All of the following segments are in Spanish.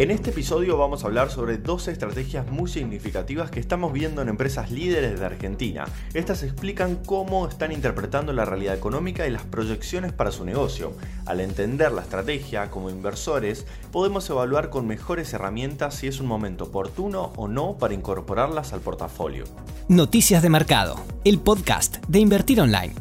En este episodio vamos a hablar sobre dos estrategias muy significativas que estamos viendo en empresas líderes de Argentina. Estas explican cómo están interpretando la realidad económica y las proyecciones para su negocio. Al entender la estrategia, como inversores, podemos evaluar con mejores herramientas si es un momento oportuno o no para incorporarlas al portafolio. Noticias de Mercado, el podcast de Invertir Online.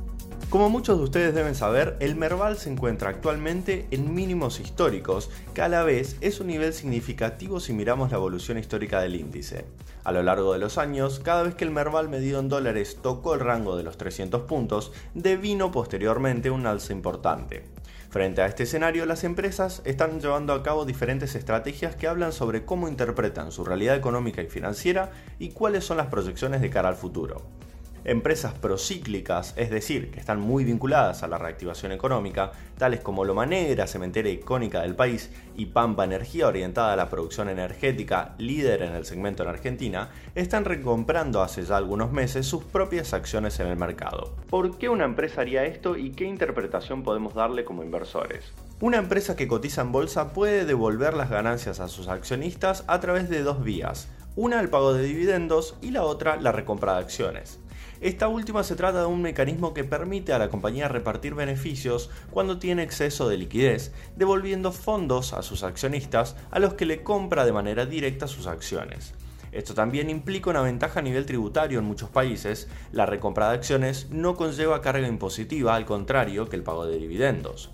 Como muchos de ustedes deben saber, el Merval se encuentra actualmente en mínimos históricos, que a la vez es un nivel significativo si miramos la evolución histórica del índice. A lo largo de los años, cada vez que el Merval medido en dólares tocó el rango de los 300 puntos, devino posteriormente un alza importante. Frente a este escenario, las empresas están llevando a cabo diferentes estrategias que hablan sobre cómo interpretan su realidad económica y financiera y cuáles son las proyecciones de cara al futuro. Empresas procíclicas, es decir, que están muy vinculadas a la reactivación económica, tales como Loma Negra, cementera icónica del país, y Pampa Energía, orientada a la producción energética, líder en el segmento en Argentina, están recomprando hace ya algunos meses sus propias acciones en el mercado. ¿Por qué una empresa haría esto y qué interpretación podemos darle como inversores? Una empresa que cotiza en bolsa puede devolver las ganancias a sus accionistas a través de dos vías, una el pago de dividendos y la otra la recompra de acciones. Esta última se trata de un mecanismo que permite a la compañía repartir beneficios cuando tiene exceso de liquidez, devolviendo fondos a sus accionistas a los que le compra de manera directa sus acciones. Esto también implica una ventaja a nivel tributario en muchos países. La recompra de acciones no conlleva carga impositiva, al contrario que el pago de dividendos.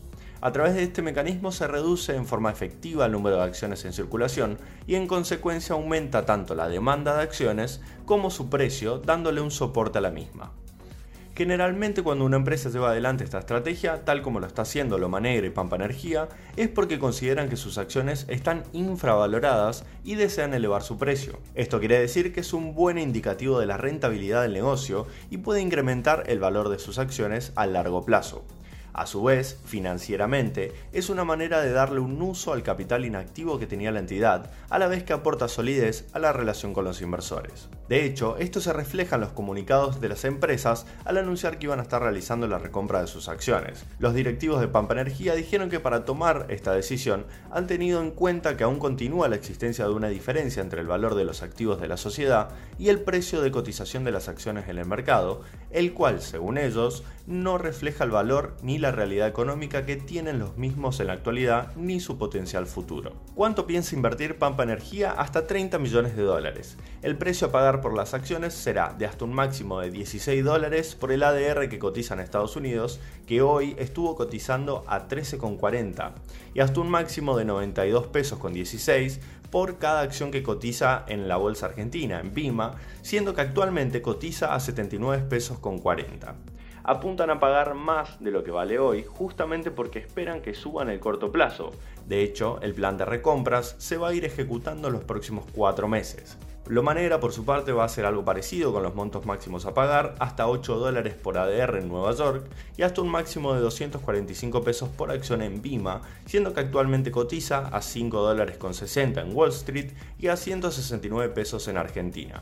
A través de este mecanismo se reduce en forma efectiva el número de acciones en circulación y en consecuencia aumenta tanto la demanda de acciones como su precio, dándole un soporte a la misma. Generalmente cuando una empresa lleva adelante esta estrategia, tal como lo está haciendo Loma Negra y Pampa Energía, es porque consideran que sus acciones están infravaloradas y desean elevar su precio. Esto quiere decir que es un buen indicativo de la rentabilidad del negocio y puede incrementar el valor de sus acciones a largo plazo. A su vez, financieramente, es una manera de darle un uso al capital inactivo que tenía la entidad, a la vez que aporta solidez a la relación con los inversores. De hecho, esto se refleja en los comunicados de las empresas al anunciar que iban a estar realizando la recompra de sus acciones. Los directivos de Pampa Energía dijeron que para tomar esta decisión han tenido en cuenta que aún continúa la existencia de una diferencia entre el valor de los activos de la sociedad y el precio de cotización de las acciones en el mercado, el cual, según ellos, no refleja el valor ni la realidad económica que tienen los mismos en la actualidad ni su potencial futuro. ¿Cuánto piensa invertir Pampa Energía? Hasta 30 millones de dólares. El precio a pagar por las acciones será de hasta un máximo de 16 dólares por el ADR que cotiza en Estados Unidos, que hoy estuvo cotizando a 13,40, y hasta un máximo de 92 pesos con 16 por cada acción que cotiza en la bolsa argentina, en BIMA, siendo que actualmente cotiza a 79 pesos con 40 apuntan a pagar más de lo que vale hoy justamente porque esperan que suba en el corto plazo. De hecho, el plan de recompras se va a ir ejecutando en los próximos cuatro meses. Lo Manera, por su parte, va a hacer algo parecido con los montos máximos a pagar, hasta 8 dólares por ADR en Nueva York y hasta un máximo de 245 pesos por acción en Bima, siendo que actualmente cotiza a 5 dólares con 60 en Wall Street y a 169 pesos en Argentina.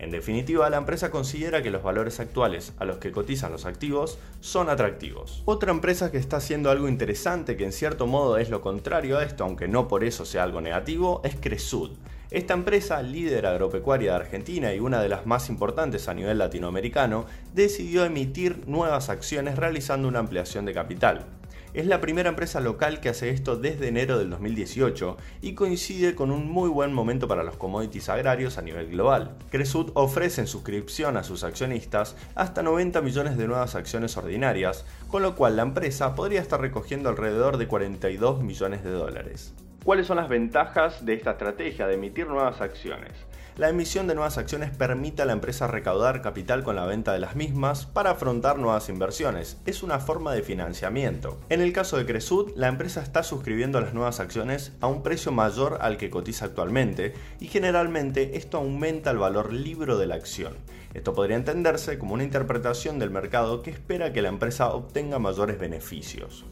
En definitiva, la empresa considera que los valores actuales a los que cotizan los activos son atractivos. Otra empresa que está haciendo algo interesante, que en cierto modo es lo contrario a esto, aunque no por eso sea algo negativo, es Cresud. Esta empresa, líder agropecuaria de Argentina y una de las más importantes a nivel latinoamericano, decidió emitir nuevas acciones realizando una ampliación de capital. Es la primera empresa local que hace esto desde enero del 2018 y coincide con un muy buen momento para los commodities agrarios a nivel global. Cresud ofrece en suscripción a sus accionistas hasta 90 millones de nuevas acciones ordinarias, con lo cual la empresa podría estar recogiendo alrededor de 42 millones de dólares. ¿Cuáles son las ventajas de esta estrategia de emitir nuevas acciones? La emisión de nuevas acciones permite a la empresa recaudar capital con la venta de las mismas para afrontar nuevas inversiones. Es una forma de financiamiento. En el caso de Cresud, la empresa está suscribiendo las nuevas acciones a un precio mayor al que cotiza actualmente y generalmente esto aumenta el valor libro de la acción. Esto podría entenderse como una interpretación del mercado que espera que la empresa obtenga mayores beneficios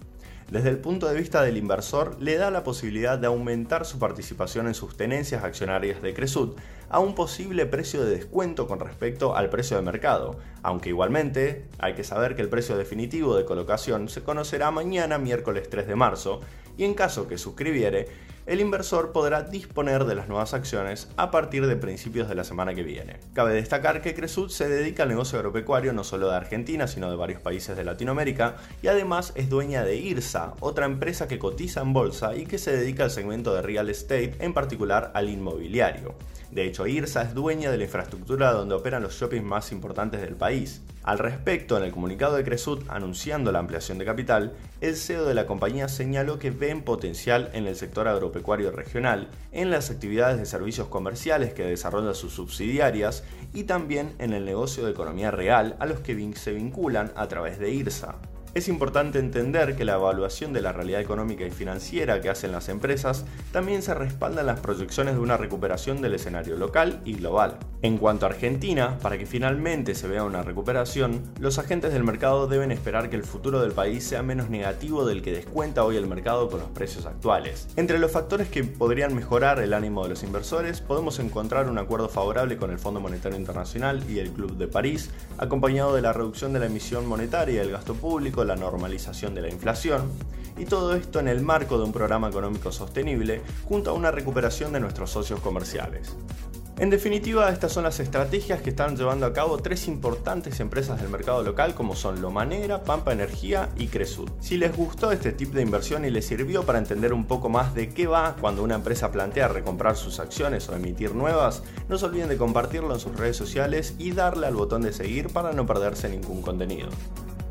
desde el punto de vista del inversor, le da la posibilidad de aumentar su participación en sus tenencias accionarias de Cresud a un posible precio de descuento con respecto al precio de mercado, aunque igualmente hay que saber que el precio definitivo de colocación se conocerá mañana miércoles 3 de marzo y en caso que suscribiere, el inversor podrá disponer de las nuevas acciones a partir de principios de la semana que viene. Cabe destacar que Cresud se dedica al negocio agropecuario no solo de Argentina, sino de varios países de Latinoamérica y además es dueña de IRSA, otra empresa que cotiza en bolsa y que se dedica al segmento de real estate, en particular al inmobiliario. De hecho, IRSA es dueña de la infraestructura donde operan los shoppings más importantes del país. Al respecto, en el comunicado de Cresut anunciando la ampliación de capital, el CEO de la compañía señaló que ven potencial en el sector agropecuario regional, en las actividades de servicios comerciales que desarrollan sus subsidiarias y también en el negocio de economía real a los que se vinculan a través de IRSA. Es importante entender que la evaluación de la realidad económica y financiera que hacen las empresas también se respalda en las proyecciones de una recuperación del escenario local y global. En cuanto a Argentina, para que finalmente se vea una recuperación, los agentes del mercado deben esperar que el futuro del país sea menos negativo del que descuenta hoy el mercado con los precios actuales. Entre los factores que podrían mejorar el ánimo de los inversores, podemos encontrar un acuerdo favorable con el Fondo Monetario Internacional y el Club de París, acompañado de la reducción de la emisión monetaria y el gasto público, la normalización de la inflación, y todo esto en el marco de un programa económico sostenible junto a una recuperación de nuestros socios comerciales. En definitiva, estas son las estrategias que están llevando a cabo tres importantes empresas del mercado local como son Lomanera, Pampa Energía y Cresud. Si les gustó este tipo de inversión y les sirvió para entender un poco más de qué va cuando una empresa plantea recomprar sus acciones o emitir nuevas, no se olviden de compartirlo en sus redes sociales y darle al botón de seguir para no perderse ningún contenido.